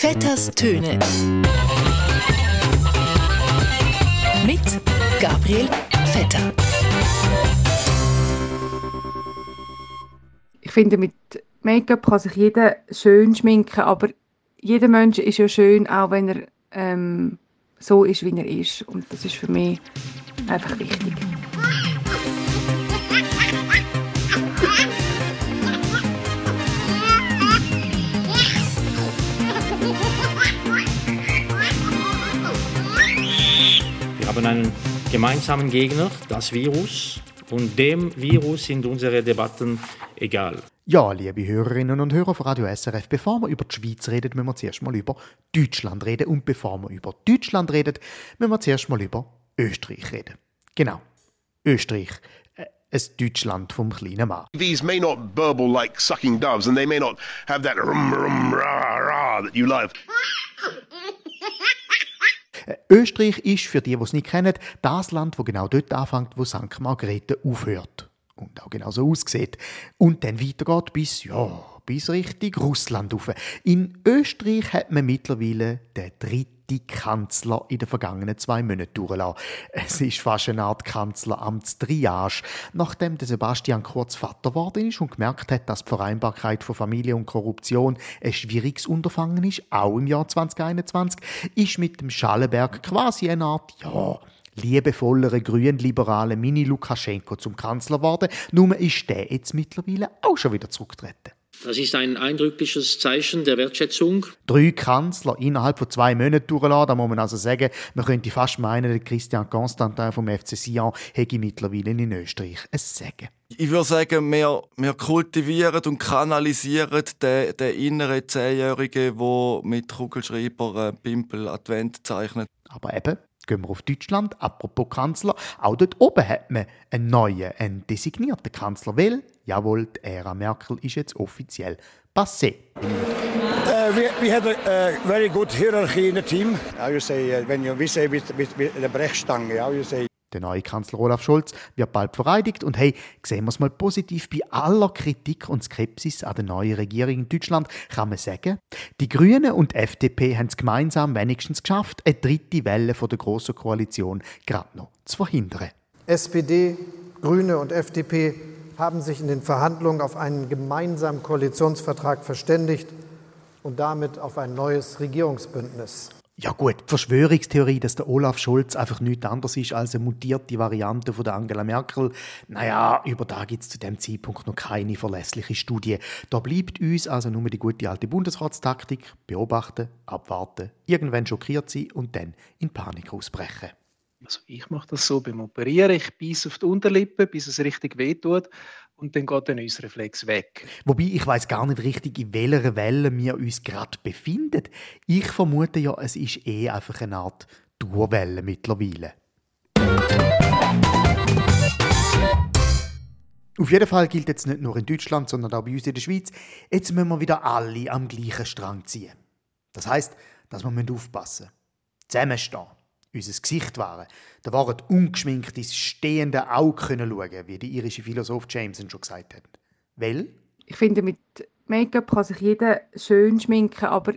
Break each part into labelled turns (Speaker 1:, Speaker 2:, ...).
Speaker 1: Vetters Töne. Mit Gabriel Vetter.
Speaker 2: Ich finde, mit Make-up kann sich jeder schön schminken, aber jeder Mensch ist ja schön, auch wenn er ähm, so ist, wie er ist. Und das ist für mich einfach wichtig.
Speaker 3: Haben einen gemeinsamen Gegner, das Virus. Und dem Virus sind unsere Debatten egal.
Speaker 4: Ja, liebe Hörerinnen und Hörer von Radio SRF, bevor wir über die Schweiz reden, müssen wir zuerst mal über Deutschland reden. Und bevor wir über Deutschland reden, müssen wir zuerst mal über Österreich reden. Genau, Österreich. Äh, ein Deutschland vom kleinen Mann.
Speaker 5: These may not burble like sucking doves, and they may not have that rum rum rah rah that you love.
Speaker 4: Österreich ist, für die, die es nicht kennen, das Land, wo genau dort anfängt, wo St. Margrethe aufhört. Und auch genau so aussieht. Und dann weitergeht bis, ja, bis Richtung Russland rauf. In Österreich hat man mittlerweile den dritten Kanzler in den vergangenen zwei Monaten durchgelassen. Es ist fast eine Art Kanzleramtstriage, nachdem der Sebastian Kurz Vater geworden ist und gemerkt hat, dass die Vereinbarkeit von Familie und Korruption ein schwieriges Unterfangen ist, auch im Jahr 2021, ist mit dem Schallenberg quasi eine Art, ja, liebevollere grünliberale Mini-Lukaschenko zum Kanzler geworden. Nur ist der jetzt mittlerweile auch schon wieder zurückgetreten.
Speaker 3: Das ist ein eindrückliches Zeichen der Wertschätzung.
Speaker 4: Drei Kanzler innerhalb von zwei Monaten durchgelassen. Da muss man also sagen, man könnte fast meinen, der Christian Constantin vom FC Sion hätte mittlerweile in Österreich ein Sagen.
Speaker 6: Ich würde sagen, wir, wir kultivieren und kanalisieren den, den inneren Zehnjährigen, der mit Kugelschreiber äh, Pimpel Advent zeichnet.
Speaker 4: Aber eben, gehen wir auf Deutschland. Apropos Kanzler, auch dort oben hat man einen neuen, einen designierten Kanzler, weil, jawohl, die Ära Merkel ist jetzt offiziell passé.
Speaker 7: Uh, we, we had a, a very good hierarchy in the team. How you say, uh, when you we say with, with, with the Brechstange, how you say,
Speaker 4: Der neue Kanzler Olaf Scholz wird bald vereidigt und hey, sehen wir es mal positiv, bei aller Kritik und Skepsis an der neuen Regierung in Deutschland kann man sagen, die Grünen und die FDP haben es gemeinsam wenigstens geschafft, eine dritte Welle von der grossen Koalition gerade noch zu verhindern.
Speaker 8: SPD, Grüne und FDP haben sich in den Verhandlungen auf einen gemeinsamen Koalitionsvertrag verständigt und damit auf ein neues Regierungsbündnis.
Speaker 4: Ja gut, die Verschwörungstheorie, dass der Olaf Scholz einfach nichts anderes ist als eine mutierte Variante von der Angela Merkel, naja, über da gibt es zu dem Zeitpunkt noch keine verlässliche Studie. Da bleibt uns also nur die gute alte Bundesratstaktik, beobachten, abwarten, irgendwann schockiert sein und dann in Panik ausbrechen.
Speaker 9: Also ich mache das so beim Operieren, ich beiße auf die Unterlippe, bis es richtig wehtut und dann geht der Reflex weg.
Speaker 4: Wobei ich weiß gar nicht richtig, in welcher Welle wir uns gerade befinden. Ich vermute ja, es ist eh einfach eine Art Durwelle mittlerweile. Auf jeden Fall gilt jetzt nicht nur in Deutschland, sondern auch bei uns in der Schweiz, jetzt müssen wir wieder alle am gleichen Strang ziehen. Das heißt, dass wir aufpassen müssen. Zusammenstehen unser Gesicht wahren. Da waren ungeschminkt ins stehende Auge können schauen, wie der irische Philosoph Jameson schon gesagt hat. Weil?
Speaker 2: Ich finde, mit Make-up kann sich jeder schön schminken, aber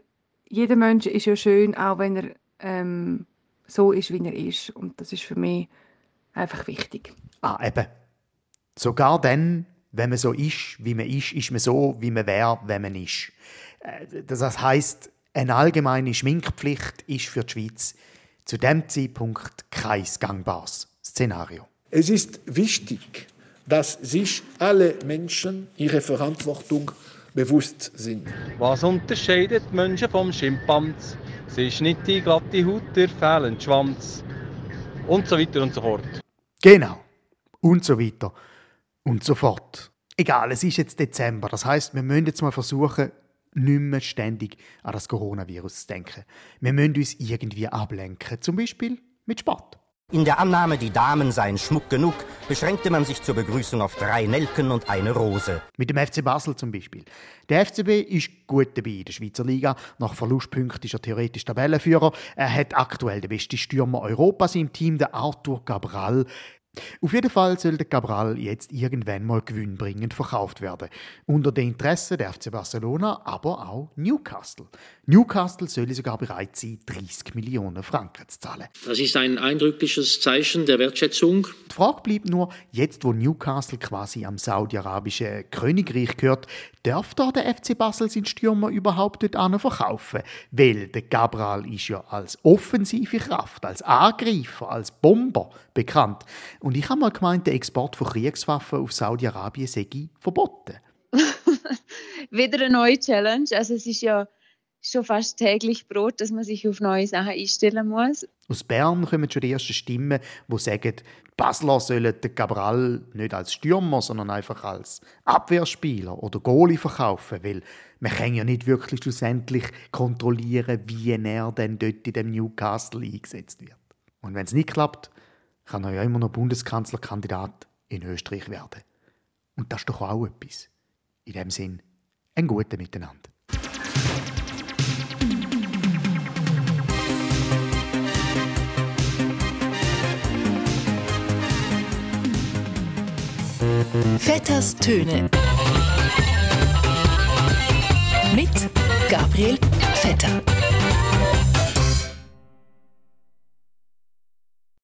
Speaker 2: jeder Mensch ist ja schön, auch wenn er ähm, so ist, wie er ist. Und das ist für mich einfach wichtig.
Speaker 4: Ah, eben. Sogar dann, wenn man so ist, wie man ist, ist man so, wie man wäre, wenn man ist. Äh, das heißt, eine allgemeine Schminkpflicht ist für die Schweiz zu dem Zeitpunkt kein gangbares Szenario.
Speaker 10: Es ist wichtig, dass sich alle Menschen ihrer Verantwortung bewusst sind.
Speaker 11: Was unterscheidet Menschen vom Schimpans? Es ist nicht die glatte Haut, der fehlende Schwanz. Und so weiter und so fort.
Speaker 4: Genau. Und so weiter. Und so fort. Egal, es ist jetzt Dezember. Das heißt, wir müssen jetzt mal versuchen, nicht mehr ständig an das Coronavirus zu denken. Wir müssen uns irgendwie ablenken, zum Beispiel mit Sport.
Speaker 12: In der Annahme, die Damen seien Schmuck genug, beschränkte man sich zur Begrüßung auf drei Nelken und eine Rose.
Speaker 4: Mit dem FC Basel zum Beispiel. Der FCB ist gut dabei in der Schweizer Liga. Nach Verlustpunkten ist er theoretisch Tabellenführer. Er hat aktuell den besten Stürmer Europas im Team, der Arthur Cabral. Auf jeden Fall soll der Cabral jetzt irgendwann mal gewinnbringend verkauft werden. Unter den Interessen der FC Barcelona, aber auch Newcastle. Newcastle soll sogar bereit sein, 30 Millionen Franken zu zahlen.
Speaker 3: Das ist ein eindrückliches Zeichen der Wertschätzung.
Speaker 4: Die Frage bleibt nur, jetzt wo Newcastle quasi am saudi-arabischen Königreich gehört, darf da der FC Basel seinen Stürmer überhaupt dort verkaufen? Weil der Cabral ist ja als offensive Kraft, als Angreifer, als Bomber bekannt. Und ich habe mal gemeint, der Export von Kriegswaffen auf Saudi-Arabien sei verboten.
Speaker 13: Wieder eine neue Challenge. Also es ist ja schon fast täglich Brot, dass man sich auf neue Sachen einstellen muss.
Speaker 4: Aus Bern kommen schon die ersten Stimmen, die sagen, die Basler sollen den Cabral nicht als Stürmer, sondern einfach als Abwehrspieler oder Goalie verkaufen, weil man kann ja nicht wirklich schlussendlich kontrollieren, wie er denn dort in dem Newcastle eingesetzt wird. Und wenn es nicht klappt, kann ja immer noch Bundeskanzlerkandidat in Österreich werden. Und das ist doch auch etwas. In dem Sinn, ein gutes Miteinander.
Speaker 1: Vetters Töne. Mit Gabriel Vetter.